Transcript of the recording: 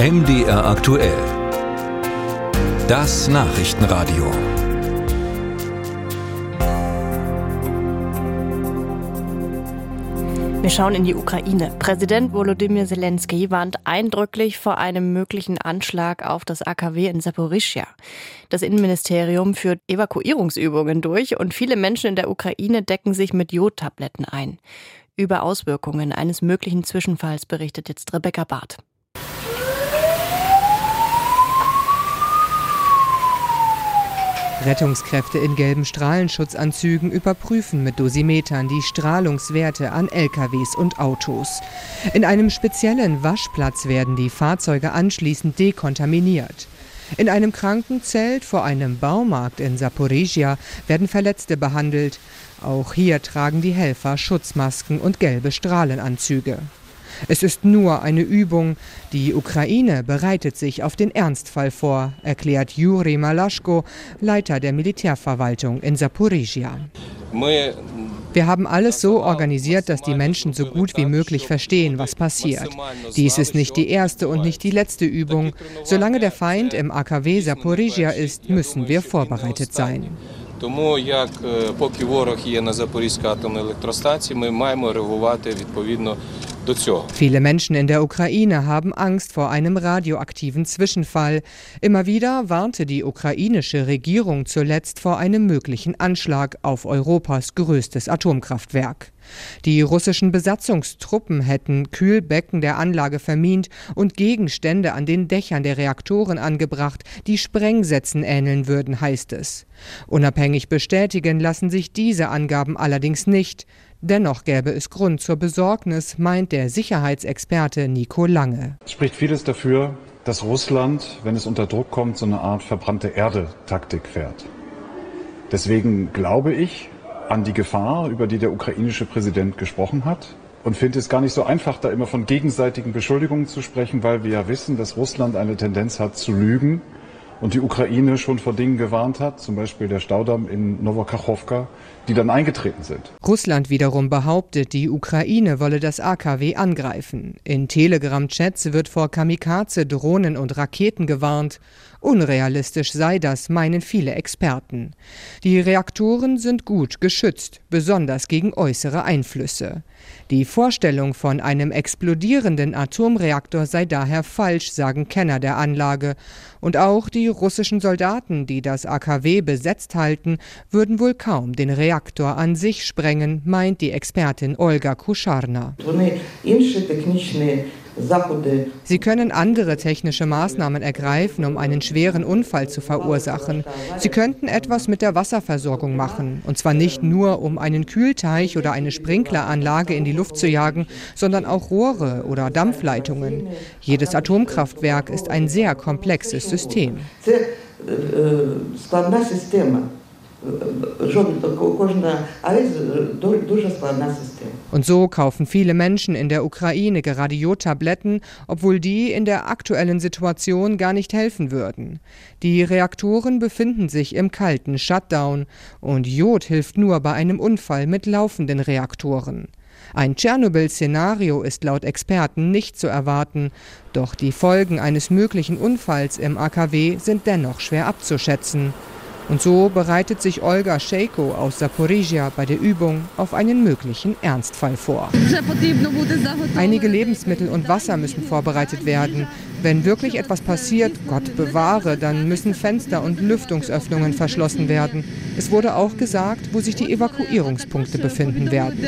MDR aktuell. Das Nachrichtenradio. Wir schauen in die Ukraine. Präsident Volodymyr Zelensky warnt eindrücklich vor einem möglichen Anschlag auf das AKW in Saporischia. Das Innenministerium führt Evakuierungsübungen durch und viele Menschen in der Ukraine decken sich mit Jodtabletten ein. Über Auswirkungen eines möglichen Zwischenfalls berichtet jetzt Rebecca Barth. Rettungskräfte in gelben Strahlenschutzanzügen überprüfen mit Dosimetern die Strahlungswerte an LKWs und Autos. In einem speziellen Waschplatz werden die Fahrzeuge anschließend dekontaminiert. In einem Krankenzelt vor einem Baumarkt in Saporizhia werden Verletzte behandelt. Auch hier tragen die Helfer Schutzmasken und gelbe Strahlenanzüge. Es ist nur eine Übung. Die Ukraine bereitet sich auf den Ernstfall vor, erklärt Juri Malaschko, Leiter der Militärverwaltung in Saporizhia. Wir haben alles so organisiert, dass die Menschen so gut wie möglich verstehen, was passiert. Dies ist nicht die erste und nicht die letzte Übung. Solange der Feind im AKW Saporizhia ist, müssen wir vorbereitet sein. Тому як поки ворог є на Запорізькій атомній електростанції, ми маємо реагувати відповідно Viele Menschen in der Ukraine haben Angst vor einem radioaktiven Zwischenfall. Immer wieder warnte die ukrainische Regierung zuletzt vor einem möglichen Anschlag auf Europas größtes Atomkraftwerk. Die russischen Besatzungstruppen hätten Kühlbecken der Anlage vermint und Gegenstände an den Dächern der Reaktoren angebracht, die Sprengsätzen ähneln würden, heißt es. Unabhängig bestätigen lassen sich diese Angaben allerdings nicht. Dennoch gäbe es Grund zur Besorgnis, meint der Sicherheitsexperte Nico Lange. Es spricht vieles dafür, dass Russland, wenn es unter Druck kommt, so eine Art verbrannte Erde-Taktik fährt. Deswegen glaube ich an die Gefahr, über die der ukrainische Präsident gesprochen hat und finde es gar nicht so einfach, da immer von gegenseitigen Beschuldigungen zu sprechen, weil wir ja wissen, dass Russland eine Tendenz hat zu lügen und die Ukraine schon vor Dingen gewarnt hat, zum Beispiel der Staudamm in Novokachowka, die dann eingetreten sind. Russland wiederum behauptet, die Ukraine wolle das AKW angreifen. In Telegram-Chats wird vor Kamikaze, Drohnen und Raketen gewarnt. Unrealistisch sei das, meinen viele Experten. Die Reaktoren sind gut geschützt, besonders gegen äußere Einflüsse. Die Vorstellung von einem explodierenden Atomreaktor sei daher falsch, sagen Kenner der Anlage. Und auch die russischen Soldaten, die das AKW besetzt halten, würden wohl kaum den Reaktor an sich sprengen, meint die Expertin Olga Kuscharna. Sie können andere technische Maßnahmen ergreifen, um einen schweren Unfall zu verursachen. Sie könnten etwas mit der Wasserversorgung machen, und zwar nicht nur, um einen Kühlteich oder eine Sprinkleranlage in die Luft zu jagen, sondern auch Rohre oder Dampfleitungen. Jedes Atomkraftwerk ist ein sehr komplexes System. Und so kaufen viele Menschen in der Ukraine gerade Jodtabletten, obwohl die in der aktuellen Situation gar nicht helfen würden. Die Reaktoren befinden sich im kalten Shutdown und Jod hilft nur bei einem Unfall mit laufenden Reaktoren. Ein Tschernobyl-Szenario ist laut Experten nicht zu erwarten, doch die Folgen eines möglichen Unfalls im AKW sind dennoch schwer abzuschätzen. Und so bereitet sich Olga Scheiko aus Saporizhia bei der Übung auf einen möglichen Ernstfall vor. Einige Lebensmittel und Wasser müssen vorbereitet werden. Wenn wirklich etwas passiert, Gott bewahre, dann müssen Fenster und Lüftungsöffnungen verschlossen werden. Es wurde auch gesagt, wo sich die Evakuierungspunkte befinden werden.